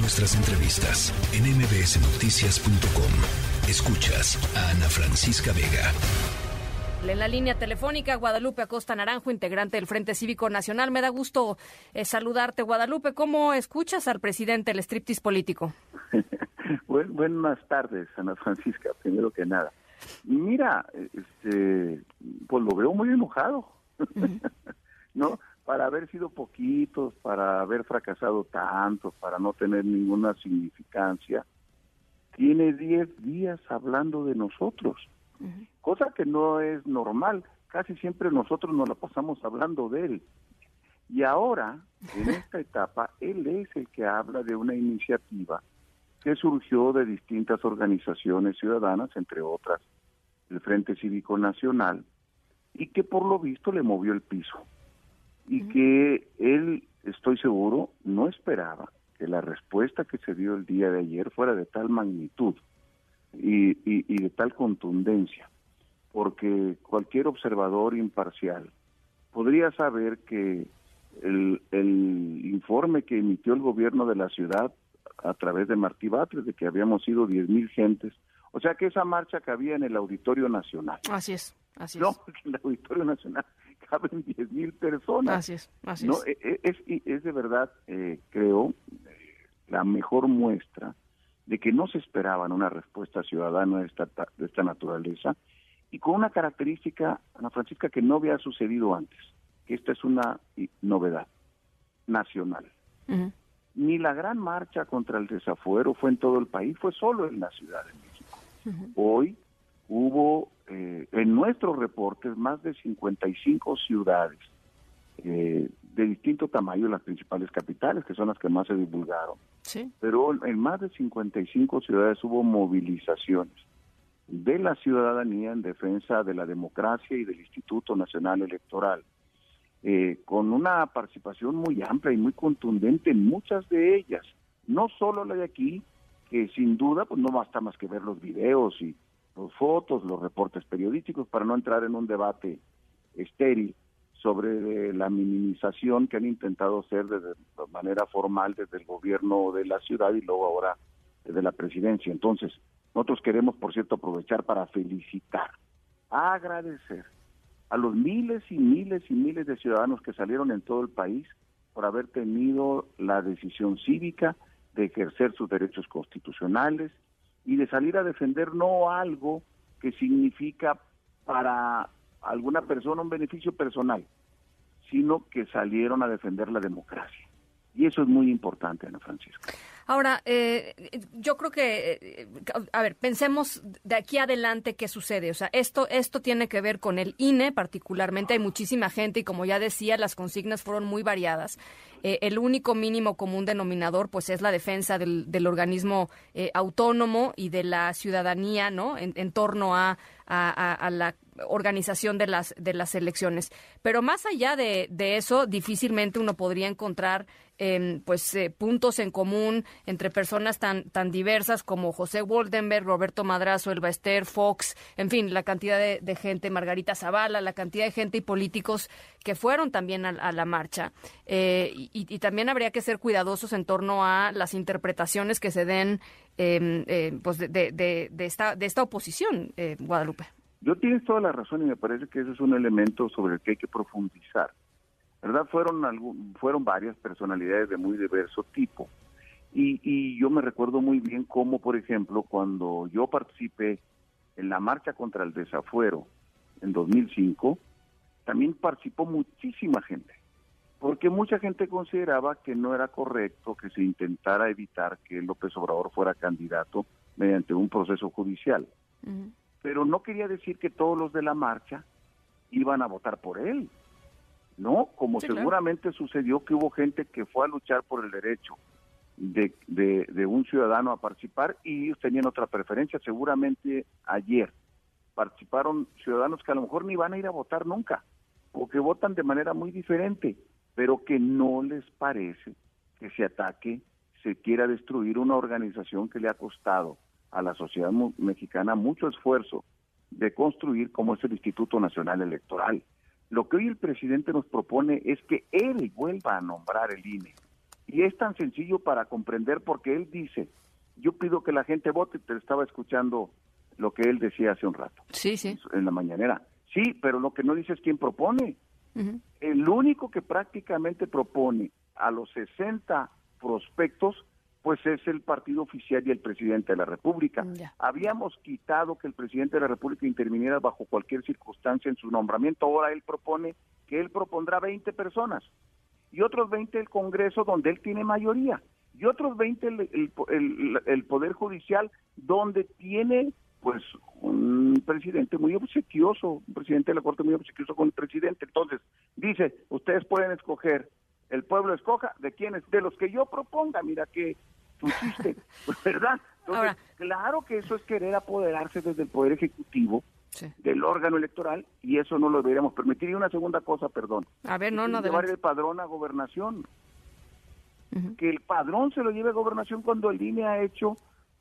Nuestras entrevistas en mbsnoticias.com. Escuchas a Ana Francisca Vega. En la línea telefónica, Guadalupe Acosta Naranjo, integrante del Frente Cívico Nacional. Me da gusto eh, saludarte, Guadalupe. ¿Cómo escuchas al presidente el striptease político? buenas tardes, Ana Francisca, primero que nada. Mira, este, pues lo veo muy enojado, ¿no? Para haber sido poquitos, para haber fracasado tanto, para no tener ninguna significancia, tiene 10 días hablando de nosotros cosa que no es normal. Casi siempre nosotros nos la pasamos hablando de él. Y ahora, en esta etapa, él es el que habla de una iniciativa que surgió de distintas organizaciones ciudadanas, entre otras el Frente Cívico Nacional, y que por lo visto le movió el piso. Y que él, estoy seguro, no esperaba que la respuesta que se dio el día de ayer fuera de tal magnitud y, y de tal contundencia porque cualquier observador imparcial podría saber que el, informe que emitió el gobierno de la ciudad a través de Martí Batres, de que habíamos sido 10.000 gentes, o sea que esa marcha cabía en el Auditorio Nacional. Así es, así no, es. en el Auditorio Nacional caben 10.000 personas. Así es, así no, es. E, e, es. de verdad, eh, creo, eh, la mejor muestra de que no se esperaban una respuesta ciudadana de esta, de esta naturaleza y con una característica, Ana Francisca, que no había sucedido antes, que esta es una novedad nacional. Ni la gran marcha contra el desafuero fue en todo el país, fue solo en la Ciudad de México. Hoy hubo eh, en nuestros reportes más de 55 ciudades eh, de distinto tamaño, las principales capitales, que son las que más se divulgaron. Pero en más de 55 ciudades hubo movilizaciones de la ciudadanía en defensa de la democracia y del Instituto Nacional Electoral, eh, con una participación muy amplia y muy contundente en muchas de ellas, no solo la de aquí, que sin duda pues no basta más que ver los videos y fotos, los reportes periodísticos, para no entrar en un debate estéril sobre la minimización que han intentado hacer de, de manera formal desde el gobierno de la ciudad y luego ahora desde la presidencia. Entonces, nosotros queremos, por cierto, aprovechar para felicitar, agradecer a los miles y miles y miles de ciudadanos que salieron en todo el país por haber tenido la decisión cívica de ejercer sus derechos constitucionales y de salir a defender no algo que significa para alguna persona un beneficio personal, sino que salieron a defender la democracia. Y eso es muy importante, Ana Francisca. Ahora, eh, yo creo que, eh, a ver, pensemos de aquí adelante qué sucede. O sea, esto, esto tiene que ver con el INE particularmente. Hay muchísima gente y como ya decía, las consignas fueron muy variadas. Eh, el único mínimo común denominador, pues, es la defensa del, organismo autónomo y de la ciudadanía, ¿no? En, torno a, a, la organización de las de las elecciones. Pero más allá de, de eso, difícilmente uno podría encontrar eh, pues puntos en común entre personas tan, tan diversas como José Woldenberg, Roberto Madrazo, Elba Ester, Fox, en fin, la cantidad de, gente, Margarita Zavala, la cantidad de gente y políticos que fueron también a, la marcha. Eh, y, también habría que ser cuidadosos en torno a las interpretaciones que se den em, eh, pues de, de, de, esta, de esta oposición, eh, Guadalupe. Yo tienes toda la razón y me parece que ese es un elemento sobre el que hay que profundizar. ¿Verdad? Fueron, fueron varias personalidades de muy diverso tipo y, yo me recuerdo muy bien cómo, por ejemplo, cuando yo participé en la marcha contra el desafuero en 2005, también participó muchísima gente, porque mucha gente consideraba que no era correcto que se intentara evitar que López Obrador fuera candidato mediante un proceso judicial. Pero no quería decir que todos los de la marcha iban a votar por él. No, como seguramente sucedió que hubo gente que fue a luchar por el derecho de, de, un ciudadano a participar y ellos tenían otra preferencia. Seguramente ayer participaron ciudadanos que a lo mejor ni van a ir a votar nunca o que votan de manera muy diferente, pero que no les parece que se ataque, se quiera destruir una organización que le ha costado a la sociedad mexicana mucho esfuerzo de construir como es el Instituto Nacional Electoral. Lo que hoy el presidente nos propone es que él vuelva a nombrar el INE Y es tan sencillo para comprender porque él dice, yo pido que la gente vote, te estaba escuchando lo que él decía hace un rato. Sí, sí. En la mañanera. Sí, pero lo que no dice es quién propone. El único que prácticamente propone a los 60 prospectos, pues es el partido oficial y el presidente de la República. Habíamos quitado que el presidente de la República interviniera bajo cualquier circunstancia en su nombramiento. Ahora él propone que él propondrá 20 personas y otros 20 el Congreso donde él tiene mayoría y otros 20 el, el, Poder Judicial donde tiene pues un presidente muy obsequioso, un presidente de la Corte muy obsequioso con el presidente. Entonces, dice, ustedes pueden escoger, el pueblo escoja de quienes, de los que yo proponga, mira pusiste, ¿verdad? Entonces, claro que eso es querer apoderarse desde el Poder Ejecutivo del órgano electoral y eso no lo deberíamos permitir. Y una segunda cosa, perdón. A ver, no, no. Llevar el padrón a gobernación. Que el padrón se lo lleve a gobernación cuando el INE ha hecho,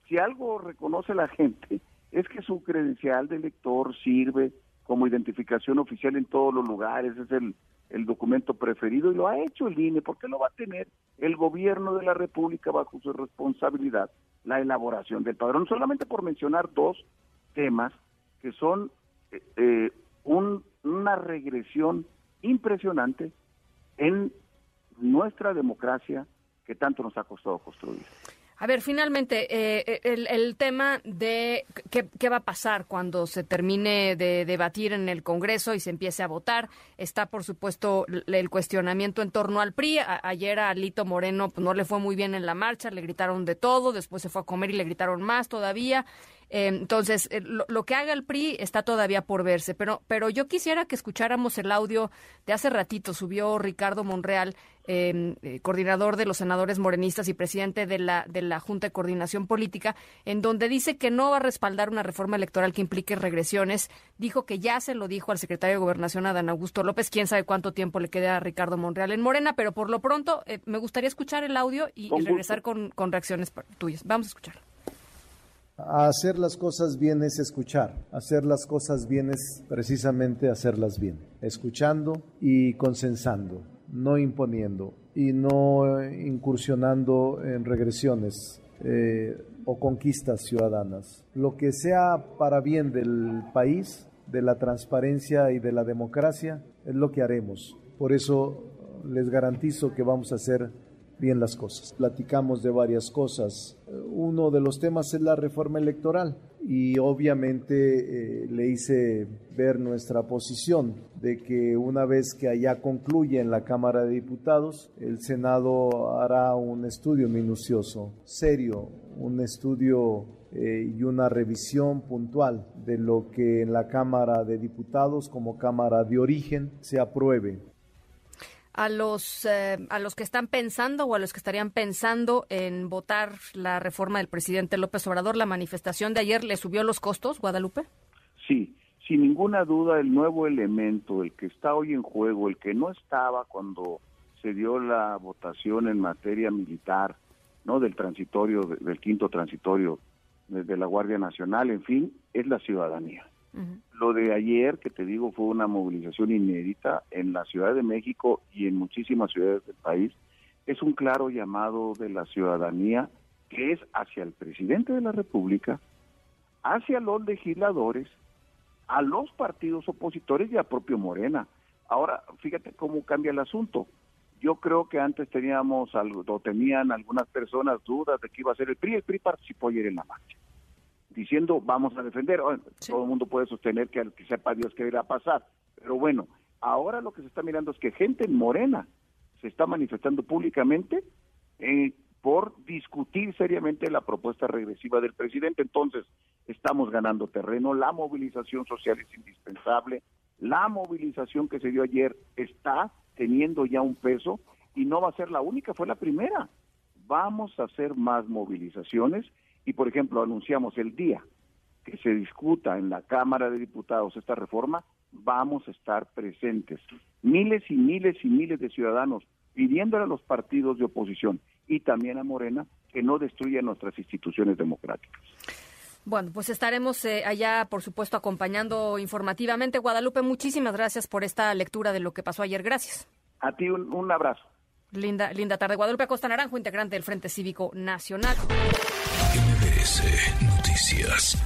si algo reconoce la gente, es que su credencial de elector sirve como identificación oficial en todos los lugares, es el, el documento preferido y lo ha hecho el INE. ¿Por qué lo va a tener el gobierno de la República bajo su responsabilidad la elaboración del padrón? Solamente por mencionar dos temas que son eh, eh, una regresión impresionante en nuestra democracia que tanto nos ha costado construir. A ver, finalmente, eh, el, tema de qué, va a pasar cuando se termine de debatir en el Congreso y se empiece a votar. Está, por supuesto, el cuestionamiento en torno al PRI. ayer a Lito Moreno pues, no le fue muy bien en la marcha, le gritaron de todo, después se fue a comer y le gritaron más todavía. Eh, entonces, eh, lo, que haga el PRI está todavía por verse, pero, pero yo quisiera que escucháramos el audio de hace ratito, subió Ricardo Monreal, em, eh, coordinador de los senadores morenistas y presidente de la, de la Junta de Coordinación Política, en donde dice que no va a respaldar una reforma electoral que implique regresiones. Dijo que ya se lo dijo al secretario de Gobernación, Adán Augusto López, quién sabe cuánto tiempo le queda a Ricardo Monreal en Morena, pero por lo pronto me gustaría escuchar el audio y, regresar con, con reacciones tuyas. Vamos a escucharlo hacer las cosas bien es escuchar. Hacer las cosas bien es precisamente hacerlas bien. Escuchando y consensando, no imponiendo y no incursionando en regresiones eh, o conquistas ciudadanas. Lo que sea para bien del país, de la transparencia y de la democracia, es lo que haremos. Por eso les garantizo que vamos a hacer bien las cosas. Platicamos de varias cosas. Uno de los temas es la reforma electoral y obviamente eh, le hice ver nuestra posición de que una vez que allá concluye en la Cámara de Diputados, el Senado hará un estudio minucioso, serio, un estudio eh, y una revisión puntual de lo que en la Cámara de Diputados como Cámara de origen se apruebe a los, eh, a los que están pensando o a los que estarían pensando en votar la reforma del presidente López Obrador? ¿La manifestación de ayer le subió los costos, Guadalupe? Sí, sin ninguna duda el nuevo elemento, el que está hoy en juego, el que no estaba cuando se dio la votación en materia militar, ¿no? Del transitorio, del quinto transitorio de la Guardia Nacional, en fin, es la ciudadanía. Lo de ayer, que te digo, fue una movilización inédita en la Ciudad de México y en muchísimas ciudades del país, es un claro llamado de la ciudadanía que es hacia el presidente de la República, hacia los legisladores, a los partidos opositores y a propio Morena. Ahora, fíjate cómo cambia el asunto. Yo creo que antes teníamos algo, o tenían algunas personas dudas de que iba a ser el PRI. El PRI participó ayer en la marcha diciendo vamos a defender. Todo el mundo puede sostener que, que sepa Dios qué irá a pasar. Pero bueno, ahora lo que se está mirando es que gente en morena se está manifestando públicamente eh, por discutir seriamente la propuesta regresiva del presidente. Entonces, estamos ganando terreno, la movilización social es indispensable, la movilización que se dio ayer está teniendo ya un peso y no va a ser la única, fue la primera. Vamos a hacer más movilizaciones y, por ejemplo, anunciamos el día que se discuta en la Cámara de Diputados esta reforma, vamos a estar presentes. Miles y miles y miles de ciudadanos pidiéndole a los partidos de oposición y también a Morena que no destruyan nuestras instituciones democráticas. Bueno, pues estaremos eh, allá, por supuesto, acompañando informativamente. Guadalupe, muchísimas gracias por esta lectura de lo que pasó ayer. Gracias. A ti un abrazo. Linda, linda tarde. Guadalupe Acosta Naranjo, integrante del Frente Cívico Nacional. Noticias.